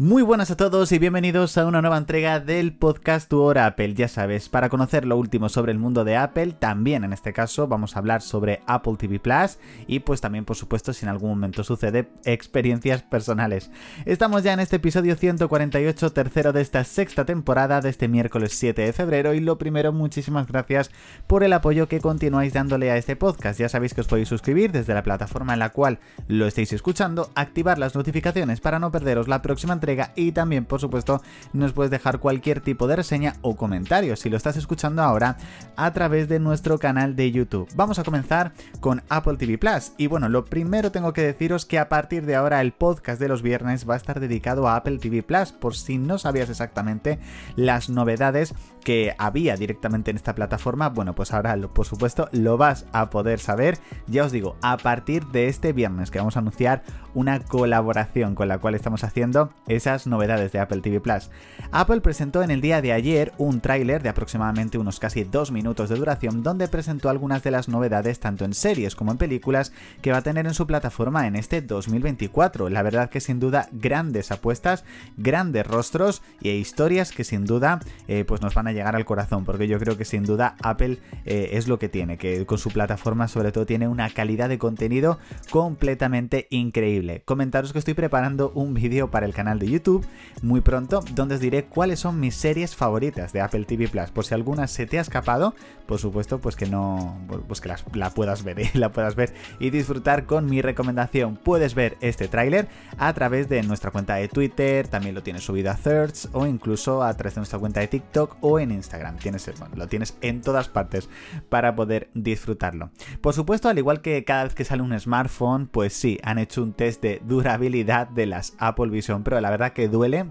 Muy buenas a todos y bienvenidos a una nueva entrega del podcast Tu Hora Apple. Ya sabes, para conocer lo último sobre el mundo de Apple, también en este caso vamos a hablar sobre Apple TV Plus y pues también por supuesto si en algún momento sucede experiencias personales. Estamos ya en este episodio 148, tercero de esta sexta temporada de este miércoles 7 de febrero y lo primero, muchísimas gracias por el apoyo que continuáis dándole a este podcast. Ya sabéis que os podéis suscribir desde la plataforma en la cual lo estáis escuchando, activar las notificaciones para no perderos la próxima entrega y también, por supuesto, nos puedes dejar cualquier tipo de reseña o comentario si lo estás escuchando ahora a través de nuestro canal de YouTube. Vamos a comenzar con Apple TV Plus. Y bueno, lo primero tengo que deciros que a partir de ahora el podcast de los viernes va a estar dedicado a Apple TV Plus, por si no sabías exactamente las novedades que había directamente en esta plataforma, bueno, pues ahora por supuesto lo vas a poder saber. Ya os digo, a partir de este viernes que vamos a anunciar una colaboración con la cual estamos haciendo esas novedades de Apple TV Plus. Apple presentó en el día de ayer un tráiler de aproximadamente unos casi dos minutos de duración donde presentó algunas de las novedades tanto en series como en películas que va a tener en su plataforma en este 2024. La verdad que sin duda grandes apuestas, grandes rostros y historias que sin duda eh, pues nos van a llegar al corazón porque yo creo que sin duda Apple eh, es lo que tiene, que con su plataforma sobre todo tiene una calidad de contenido completamente increíble. Comentaros que estoy preparando un vídeo para el canal de YouTube muy pronto donde os diré cuáles son mis series favoritas de Apple TV Plus. Por si alguna se te ha escapado, por supuesto, pues que no, pues que la puedas ver, ¿eh? la puedas ver y disfrutar con mi recomendación. Puedes ver este tráiler a través de nuestra cuenta de Twitter, también lo tienes subido a Thirds o incluso a través de nuestra cuenta de TikTok o en Instagram. Tienes, lo tienes en todas partes para poder disfrutarlo. Por supuesto, al igual que cada vez que sale un smartphone, pues sí, han hecho un test de durabilidad de las Apple Vision Pro. La verdad que duele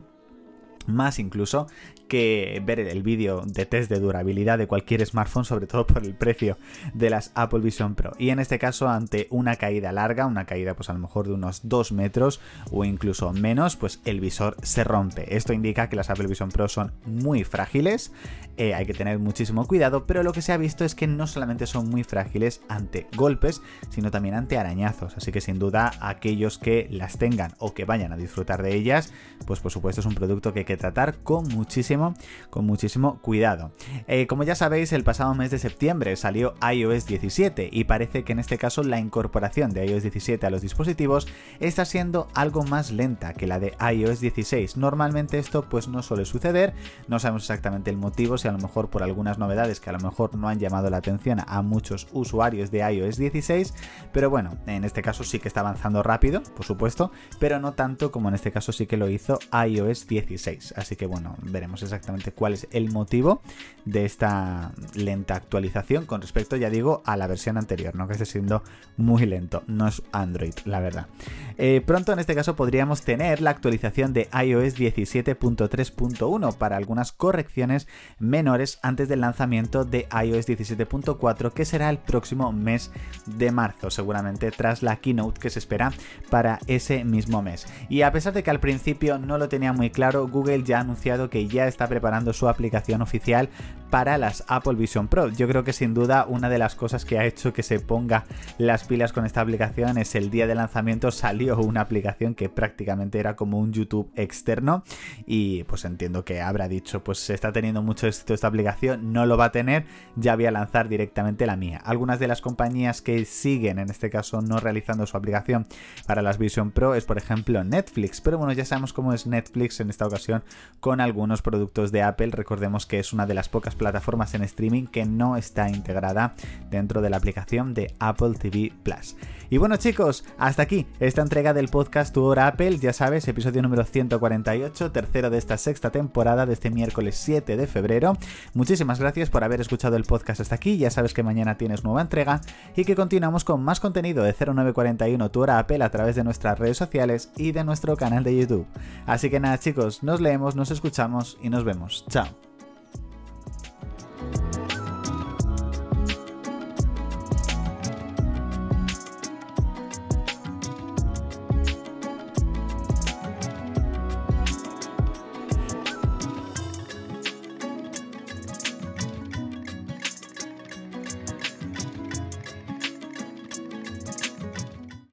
más incluso que ver el vídeo de test de durabilidad de cualquier smartphone, sobre todo por el precio de las Apple Vision Pro. Y en este caso, ante una caída larga, una caída pues a lo mejor de unos 2 metros o incluso menos, pues el visor se rompe. Esto indica que las Apple Vision Pro son muy frágiles, eh, hay que tener muchísimo cuidado, pero lo que se ha visto es que no solamente son muy frágiles ante golpes, sino también ante arañazos. Así que sin duda aquellos que las tengan o que vayan a disfrutar de ellas, pues por supuesto es un producto que hay que tratar con muchísimo con muchísimo cuidado. Eh, como ya sabéis, el pasado mes de septiembre salió iOS 17 y parece que en este caso la incorporación de iOS 17 a los dispositivos está siendo algo más lenta que la de iOS 16. Normalmente esto pues no suele suceder, no sabemos exactamente el motivo, si a lo mejor por algunas novedades que a lo mejor no han llamado la atención a muchos usuarios de iOS 16, pero bueno, en este caso sí que está avanzando rápido, por supuesto, pero no tanto como en este caso sí que lo hizo iOS 16. Así que bueno, veremos exactamente cuál es el motivo de esta lenta actualización con respecto, ya digo, a la versión anterior, ¿no? Que esté siendo muy lento. No es Android, la verdad. Eh, pronto en este caso podríamos tener la actualización de iOS 17.3.1 para algunas correcciones menores antes del lanzamiento de iOS 17.4 que será el próximo mes de marzo, seguramente tras la keynote que se espera para ese mismo mes. Y a pesar de que al principio no lo tenía muy claro, Google ya ha anunciado que ya está preparando su aplicación oficial para las Apple Vision Pro. Yo creo que sin duda una de las cosas que ha hecho que se ponga las pilas con esta aplicación es el día de lanzamiento salió una aplicación que prácticamente era como un YouTube externo y pues entiendo que habrá dicho pues se está teniendo mucho éxito esta aplicación, no lo va a tener, ya voy a lanzar directamente la mía. Algunas de las compañías que siguen en este caso no realizando su aplicación para las Vision Pro es por ejemplo Netflix, pero bueno ya sabemos cómo es Netflix en esta ocasión con algunos productos de Apple, recordemos que es una de las pocas plataformas en streaming que no está integrada dentro de la aplicación de Apple TV Plus. Y bueno chicos, hasta aquí esta entrega del podcast Tu Hora Apple, ya sabes, episodio número 148, tercero de esta sexta temporada de este miércoles 7 de febrero. Muchísimas gracias por haber escuchado el podcast hasta aquí, ya sabes que mañana tienes nueva entrega y que continuamos con más contenido de 0941 Tu Hora Apple a través de nuestras redes sociales y de nuestro canal de YouTube. Así que nada chicos, nos nos escuchamos y nos vemos. Chao.